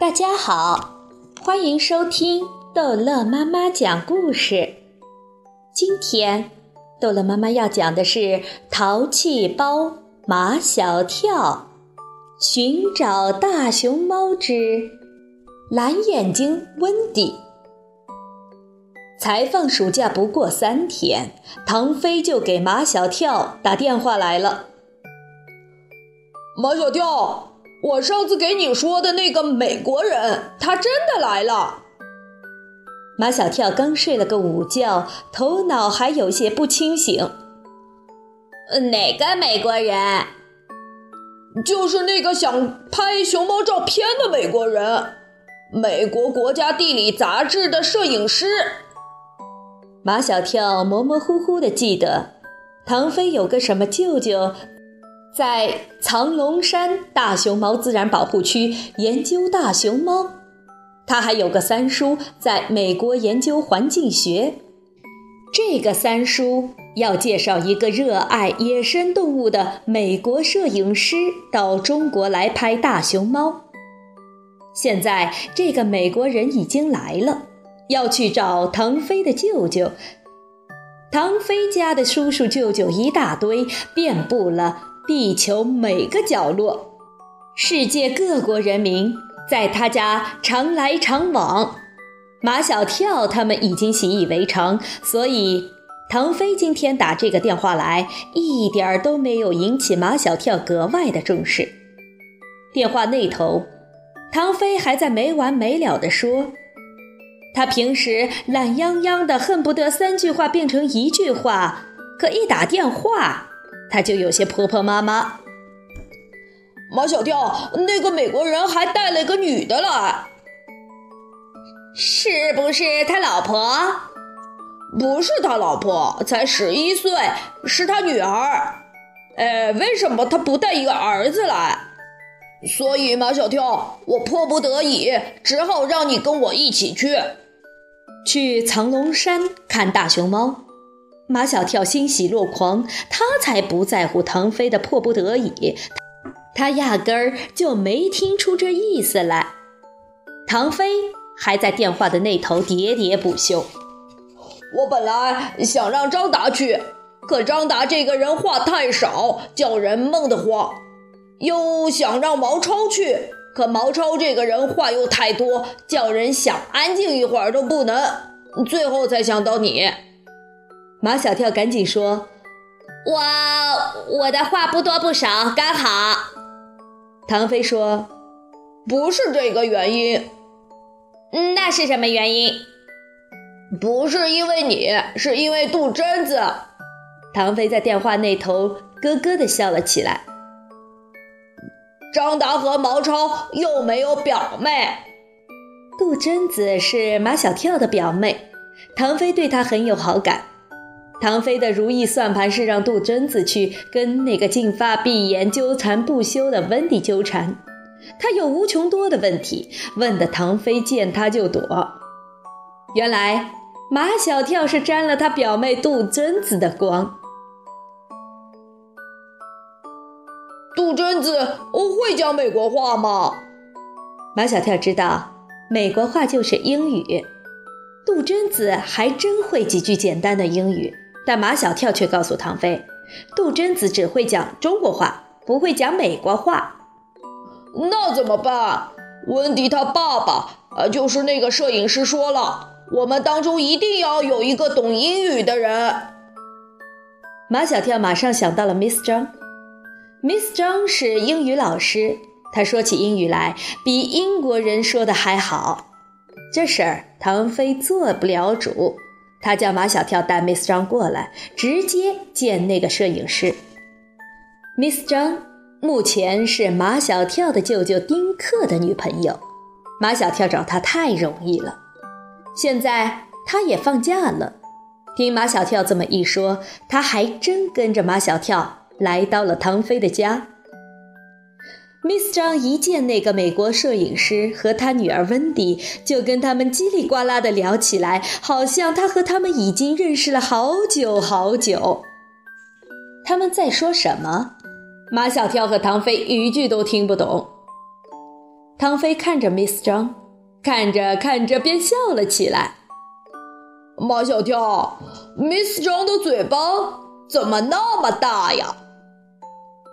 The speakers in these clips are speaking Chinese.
大家好，欢迎收听逗乐妈妈讲故事。今天，逗乐妈妈要讲的是《淘气包马小跳寻找大熊猫之蓝眼睛温迪》。才放暑假不过三天，唐飞就给马小跳打电话来了。马小跳，我上次给你说的那个美国人，他真的来了。马小跳刚睡了个午觉，头脑还有些不清醒。哪个美国人？就是那个想拍熊猫照片的美国人，美国国家地理杂志的摄影师。马小跳模模糊糊的记得，唐飞有个什么舅舅。在藏龙山大熊猫自然保护区研究大熊猫，他还有个三叔在美国研究环境学。这个三叔要介绍一个热爱野生动物的美国摄影师到中国来拍大熊猫。现在这个美国人已经来了，要去找唐飞的舅舅。唐飞家的叔叔舅舅一大堆，遍布了。地球每个角落，世界各国人民在他家常来常往。马小跳他们已经习以为常，所以唐飞今天打这个电话来，一点儿都没有引起马小跳格外的重视。电话那头，唐飞还在没完没了地说：“他平时懒洋洋的，恨不得三句话变成一句话，可一打电话。”他就有些婆婆妈妈。马小跳，那个美国人还带了个女的来，是不是他老婆？不是他老婆，才十一岁，是他女儿。哎，为什么他不带一个儿子来？所以马小跳，我迫不得已，只好让你跟我一起去，去藏龙山看大熊猫。马小跳欣喜若狂，他才不在乎唐飞的迫不得已，他压根儿就没听出这意思来。唐飞还在电话的那头喋喋不休。我本来想让张达去，可张达这个人话太少，叫人闷得慌；又想让毛超去，可毛超这个人话又太多，叫人想安静一会儿都不能。最后才想到你。马小跳赶紧说：“我我的话不多不少，刚好。”唐飞说：“不是这个原因，那是什么原因？不是因为你，是因为杜真子。”唐飞在电话那头咯咯的笑了起来。张达和毛超又没有表妹，杜真子是马小跳的表妹，唐飞对她很有好感。唐飞的如意算盘是让杜真子去跟那个金发碧眼、纠缠不休的温迪纠缠，他有无穷多的问题，问的唐飞见他就躲。原来马小跳是沾了他表妹杜真子的光。杜真子会讲美国话吗？马小跳知道，美国话就是英语。杜真子还真会几句简单的英语。但马小跳却告诉唐飞，杜真子只会讲中国话，不会讲美国话。那怎么办？温迪他爸爸，呃，就是那个摄影师说了，我们当中一定要有一个懂英语的人。马小跳马上想到了 Miss 张，Miss 张是英语老师，他说起英语来比英国人说的还好。这事儿唐飞做不了主。他叫马小跳带 Miss 张过来，直接见那个摄影师。Miss 张目前是马小跳的舅舅丁克的女朋友，马小跳找她太容易了。现在他也放假了，听马小跳这么一说，他还真跟着马小跳来到了唐飞的家。Miss 张一见那个美国摄影师和他女儿温迪，就跟他们叽里呱啦的聊起来，好像他和他们已经认识了好久好久。他们在说什么？马小跳和唐飞一句都听不懂。唐飞看着 Miss 张，看着看着便笑了起来。马小跳，Miss 张的嘴巴怎么那么大呀？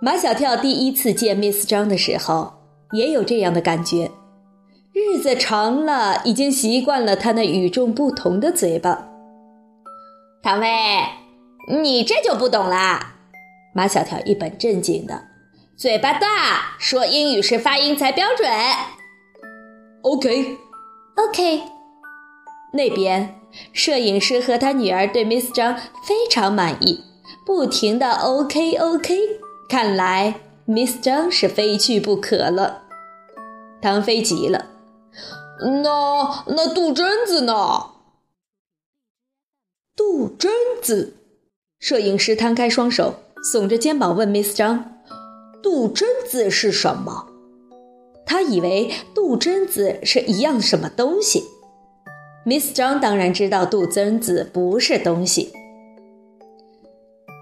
马小跳第一次见 Miss 张的时候，也有这样的感觉。日子长了，已经习惯了他那与众不同的嘴巴。唐薇，你这就不懂啦。马小跳一本正经的，嘴巴大，说英语时发音才标准。OK，OK。那边，摄影师和他女儿对 Miss 张非常满意，不停的 OK OK。看来 Miss 张是非去不可了。唐飞急了，那那杜真子呢？杜真子，摄影师摊开双手，耸着肩膀问 Miss 张：“杜真子是什么？”他以为杜真子是一样什么东西。Miss 张当然知道杜真子不是东西。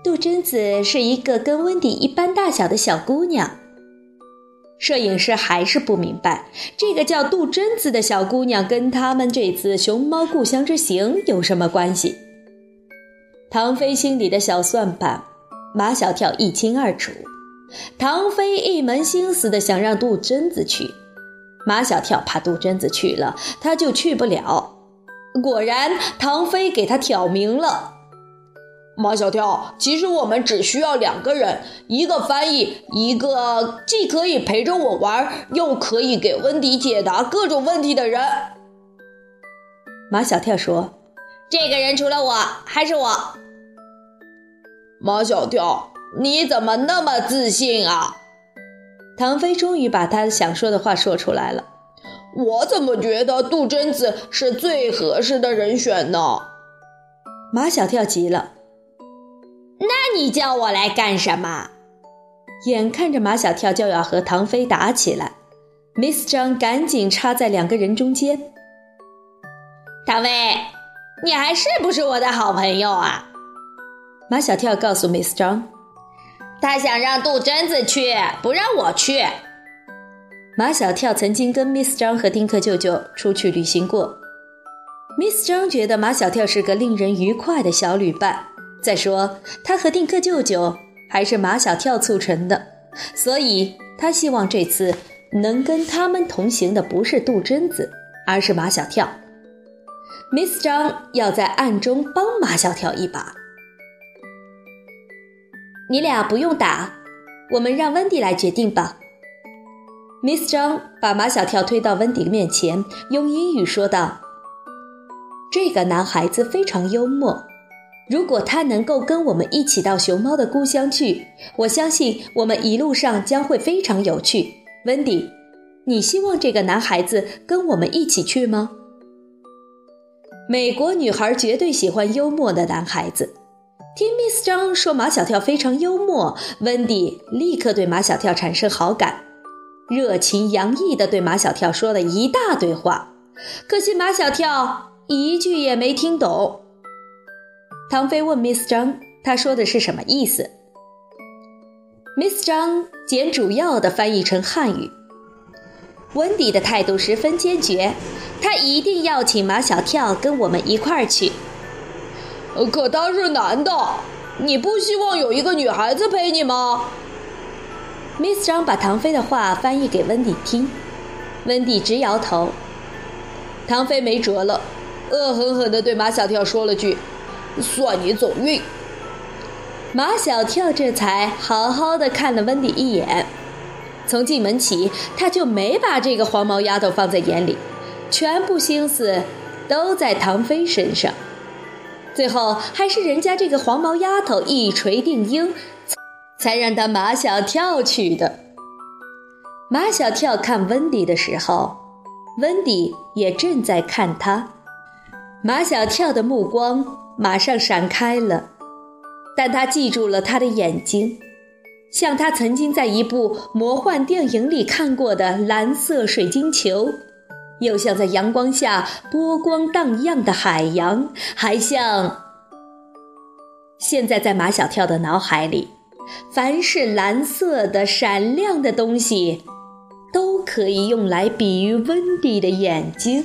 杜真子是一个跟温迪一般大小的小姑娘。摄影师还是不明白，这个叫杜真子的小姑娘跟他们这次熊猫故乡之行有什么关系？唐飞心里的小算盘，马小跳一清二楚。唐飞一门心思的想让杜真子去，马小跳怕杜真子去了，他就去不了。果然，唐飞给他挑明了。马小跳，其实我们只需要两个人，一个翻译，一个既可以陪着我玩，又可以给温迪解答各种问题的人。马小跳说：“这个人除了我还是我。”马小跳，你怎么那么自信啊？唐飞终于把他想说的话说出来了。我怎么觉得杜真子是最合适的人选呢？马小跳急了。那你叫我来干什么？眼看着马小跳就要和唐飞打起来，Miss 张赶紧插在两个人中间。唐飞，你还是不是我的好朋友啊？马小跳告诉 Miss 张，他想让杜真子去，不让我去。马小跳曾经跟 Miss 张和丁克舅舅出去旅行过，Miss 张觉得马小跳是个令人愉快的小旅伴。再说，他和丁克舅舅还是马小跳促成的，所以他希望这次能跟他们同行的不是杜真子，而是马小跳。Miss 张要在暗中帮马小跳一把。你俩不用打，我们让温迪来决定吧。Miss 张把马小跳推到温迪面前，用英语说道：“这个男孩子非常幽默。”如果他能够跟我们一起到熊猫的故乡去，我相信我们一路上将会非常有趣。温迪，你希望这个男孩子跟我们一起去吗？美国女孩绝对喜欢幽默的男孩子。听 Miss 张说马小跳非常幽默，温迪立刻对马小跳产生好感，热情洋溢地对马小跳说了一大堆话。可惜马小跳一句也没听懂。唐飞问 Miss 张：“他说的是什么意思？”Miss 张简主要的翻译成汉语。温迪的态度十分坚决，他一定要请马小跳跟我们一块儿去。可他是男的，你不希望有一个女孩子陪你吗？Miss 张把唐飞的话翻译给温迪听，温迪直摇头。唐飞没辙了，恶狠狠地对马小跳说了句。算你走运。马小跳这才好好的看了温迪一眼，从进门起他就没把这个黄毛丫头放在眼里，全部心思都在唐飞身上。最后还是人家这个黄毛丫头一锤定音，才让他马小跳去的。马小跳看温迪的时候，温迪也正在看他。马小跳的目光。马上闪开了，但他记住了他的眼睛，像他曾经在一部魔幻电影里看过的蓝色水晶球，又像在阳光下波光荡漾的海洋，还像……现在在马小跳的脑海里，凡是蓝色的、闪亮的东西，都可以用来比喻温蒂的眼睛。